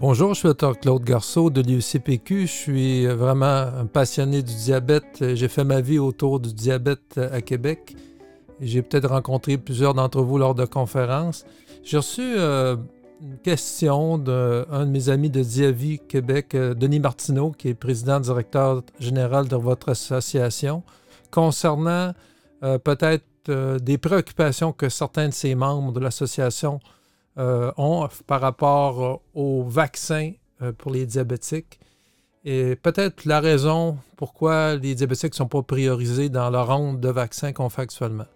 Bonjour, je suis Dr Claude Garceau de l'UCPQ. Je suis vraiment un passionné du diabète. J'ai fait ma vie autour du diabète à Québec. J'ai peut-être rencontré plusieurs d'entre vous lors de conférences. J'ai reçu euh, une question d'un de, mes amis de Diavi Québec, euh, Denis Martineau, qui est président directeur général de votre association, concernant euh, peut-être des préoccupations que certains de ses membres de l'association ont par rapport euh, aux vaccins euh, pour les diabétiques. Et peut-être la raison pourquoi les diabétiques ne sont pas priorisés dans la ronde de vaccins qu'on fait actuellement.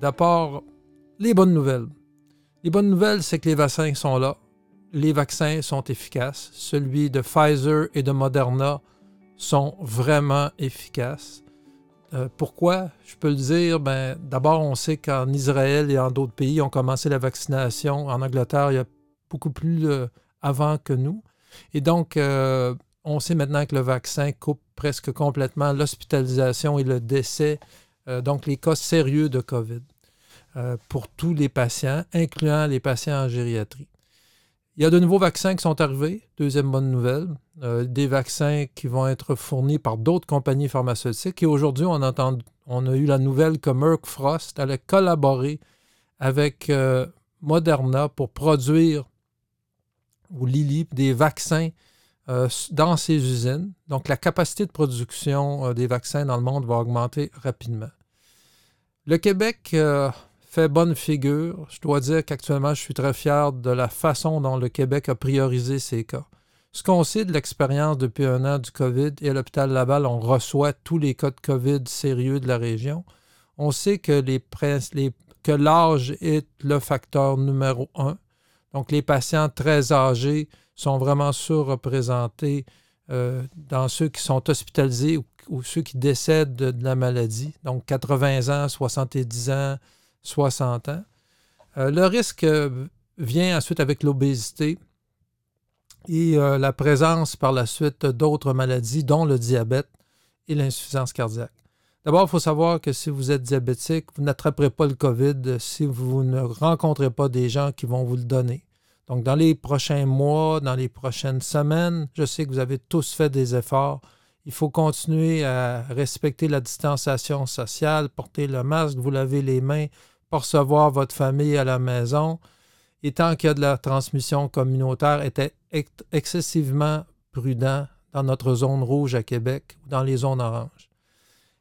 D'abord, les bonnes nouvelles. Les bonnes nouvelles, c'est que les vaccins sont là. Les vaccins sont efficaces. Celui de Pfizer et de Moderna sont vraiment efficaces. Euh, pourquoi? Je peux le dire, ben, d'abord, on sait qu'en Israël et en d'autres pays, ont commencé la vaccination. En Angleterre, il y a beaucoup plus euh, avant que nous. Et donc, euh, on sait maintenant que le vaccin coupe presque complètement l'hospitalisation et le décès, donc les cas sérieux de COVID, pour tous les patients, incluant les patients en gériatrie. Il y a de nouveaux vaccins qui sont arrivés. Deuxième bonne nouvelle. Euh, des vaccins qui vont être fournis par d'autres compagnies pharmaceutiques. Et aujourd'hui, on, on, a eu la nouvelle que Merck Frost allait collaborer avec euh, Moderna pour produire, ou Lilly, des vaccins euh, dans ces usines. Donc, la capacité de production des vaccins dans le monde va augmenter rapidement. Le Québec fait bonne figure. Je dois dire qu'actuellement, je suis très fier de la façon dont le Québec a priorisé ces cas. Ce qu'on sait de l'expérience depuis un an du COVID et à l'hôpital Laval, on reçoit tous les cas de COVID sérieux de la région. On sait que, que l'âge est le facteur numéro un. Donc, les patients très âgés sont vraiment surreprésentés euh, dans ceux qui sont hospitalisés ou, ceux qui décèdent de, la maladie. Donc, 80 ans, 70 ans, 60 ans. Euh, le risque euh, vient ensuite avec l'obésité et euh, la présence par la suite d'autres maladies, dont le diabète et l'insuffisance cardiaque. D'abord, il faut savoir que si vous êtes diabétique, vous n'attraperez pas le COVID si vous ne rencontrez pas des gens qui vont vous le donner. Donc, dans les prochains mois, dans les prochaines semaines, je sais que vous avez tous fait des efforts. Il faut continuer à respecter la distanciation sociale, porter le masque, vous laver les mains, recevoir votre famille à la maison. Et tant qu'il y a de la transmission communautaire, était excessivement prudent dans notre zone rouge à Québec ou dans les zones oranges.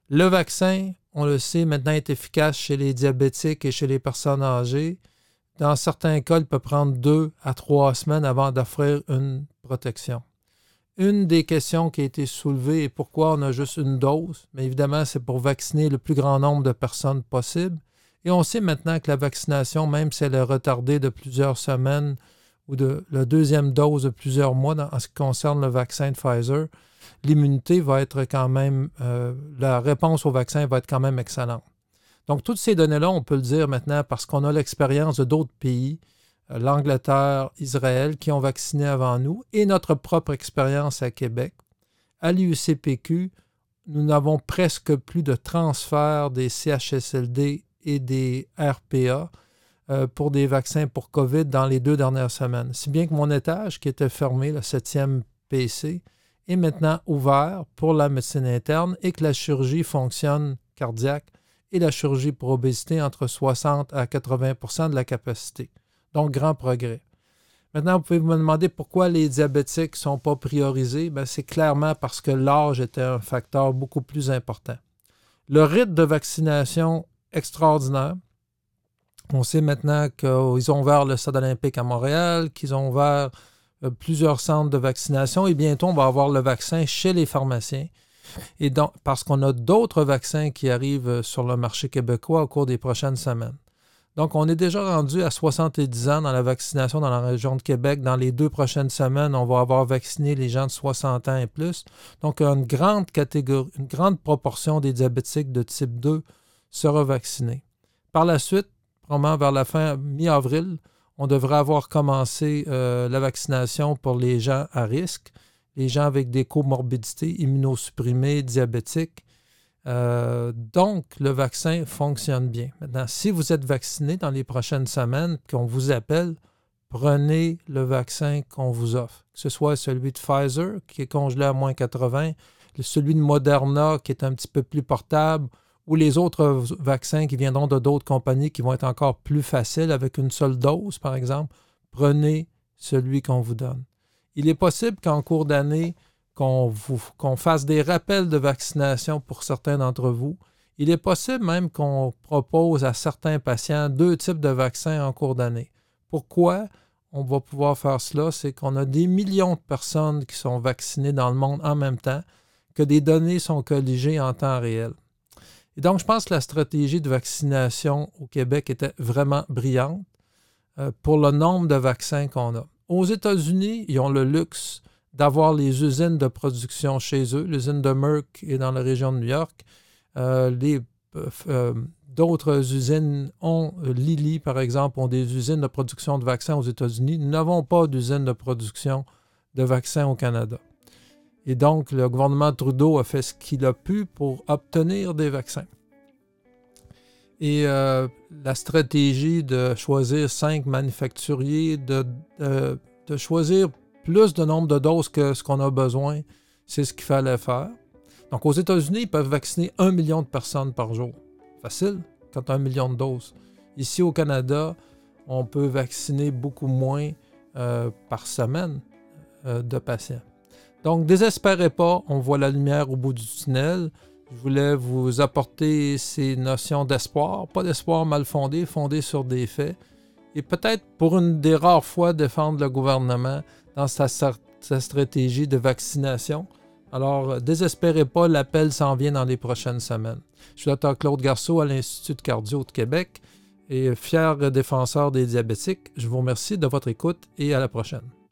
Le vaccin, on le sait, maintenant est efficace chez les diabétiques et chez les personnes âgées. Dans certains cas, il peut prendre deux à trois semaines avant d'offrir une protection. Une des questions qui a été soulevée est pourquoi on a juste une dose. Mais évidemment, c'est pour vacciner le plus grand nombre de personnes possible. Et on sait maintenant que la vaccination, même si elle est retardée de plusieurs semaines ou de la deuxième dose de plusieurs mois en ce qui concerne le vaccin de Pfizer, l'immunité va être quand même, euh, la réponse au vaccin va être quand même excellente. Donc, toutes ces données-là, on peut le dire maintenant parce qu'on a l'expérience de d'autres pays, euh, l'Angleterre, Israël, qui ont vacciné avant nous, et notre propre expérience à Québec. À l'IUCPQ, nous n'avons presque plus de transfert des CHSLD et des RPA euh, pour des vaccins pour COVID dans les deux dernières semaines. Si bien que mon étage, qui était fermé, le 7e PC, est maintenant ouvert pour la médecine interne et que la chirurgie fonctionne cardiaque et la chirurgie pour obésité entre 60 à 80% de la capacité. Donc, grand progrès. Maintenant, vous pouvez me demander pourquoi les diabétiques ne sont pas priorisés? Ben, c'est clairement parce que l'âge était un facteur beaucoup plus important. Le rythme de vaccination extraordinaire. On sait maintenant qu'ils ont ouvert le stade olympique à Montréal, qu'ils ont ouvert euh, plusieurs centres de vaccination et bientôt on va avoir le vaccin chez les pharmaciens. Et donc, parce qu'on a d'autres vaccins qui arrivent euh, sur le marché québécois au cours des prochaines semaines. Donc, on est déjà rendu à 70 ans dans la vaccination dans la région de Québec. Dans les deux prochaines semaines, on va avoir vacciné les gens de 60 ans et plus. Donc, une grande catégorie, une grande proportion des diabétiques de type 2 sera vacciné. Par la suite, probablement vers la fin mi-avril, on devrait avoir commencé euh, la vaccination pour les gens à risque, les gens avec des comorbidités immunosupprimées, diabétiques. Euh, donc, le vaccin fonctionne bien. Maintenant, si vous êtes vacciné dans les prochaines semaines, qu'on vous appelle, prenez le vaccin qu'on vous offre, que ce soit celui de Pfizer, qui est congelé à moins 80, celui de Moderna, qui est un petit peu plus portable, ou les autres vaccins qui viendront de d'autres compagnies qui vont être encore plus faciles avec une seule dose, par exemple, prenez celui qu'on vous donne. Il est possible qu'en cours d'année, qu'on fasse des rappels de vaccination pour certains d'entre vous. Il est possible même qu'on propose à certains patients deux types de vaccins en cours d'année. Pourquoi? on va pouvoir faire cela, c'est qu'on a des millions de personnes qui sont vaccinées dans le monde en même temps, que des données sont colligées en temps réel. Et donc, je pense que la stratégie de vaccination au Québec était vraiment brillante euh, pour le nombre de vaccins qu'on a. Aux États-Unis, ils ont le luxe d'avoir les usines de production chez eux. L'usine de Merck est dans la région de New York. Euh, euh, D'autres usines ont, Lilly par exemple, ont des usines de production de vaccins aux États-Unis. Nous n'avons pas d'usine de production de vaccins au Canada. Et donc, le gouvernement Trudeau a fait ce qu'il a pu pour obtenir des vaccins. Et euh, la stratégie de choisir cinq manufacturiers, de, choisir plus de nombre de doses que ce qu'on a besoin, c'est ce qu'il fallait faire. Donc, aux États-Unis, ils peuvent vacciner un million de personnes par jour facile quand un million de doses. Ici au Canada, on peut vacciner beaucoup moins euh, par semaine euh, de patients. Donc, désespérez pas, on voit la lumière au bout du tunnel. Je voulais vous apporter ces notions d'espoir, pas d'espoir mal fondé, fondé sur des faits, et peut-être pour une des rares fois défendre le gouvernement dans sa, stratégie de vaccination. Alors, désespérez pas, l'appel s'en vient dans les prochaines semaines. Je suis Dr Claude Garceau à l'Institut de cardio de Québec et fier défenseur des diabétiques. Je vous remercie de votre écoute et à la prochaine.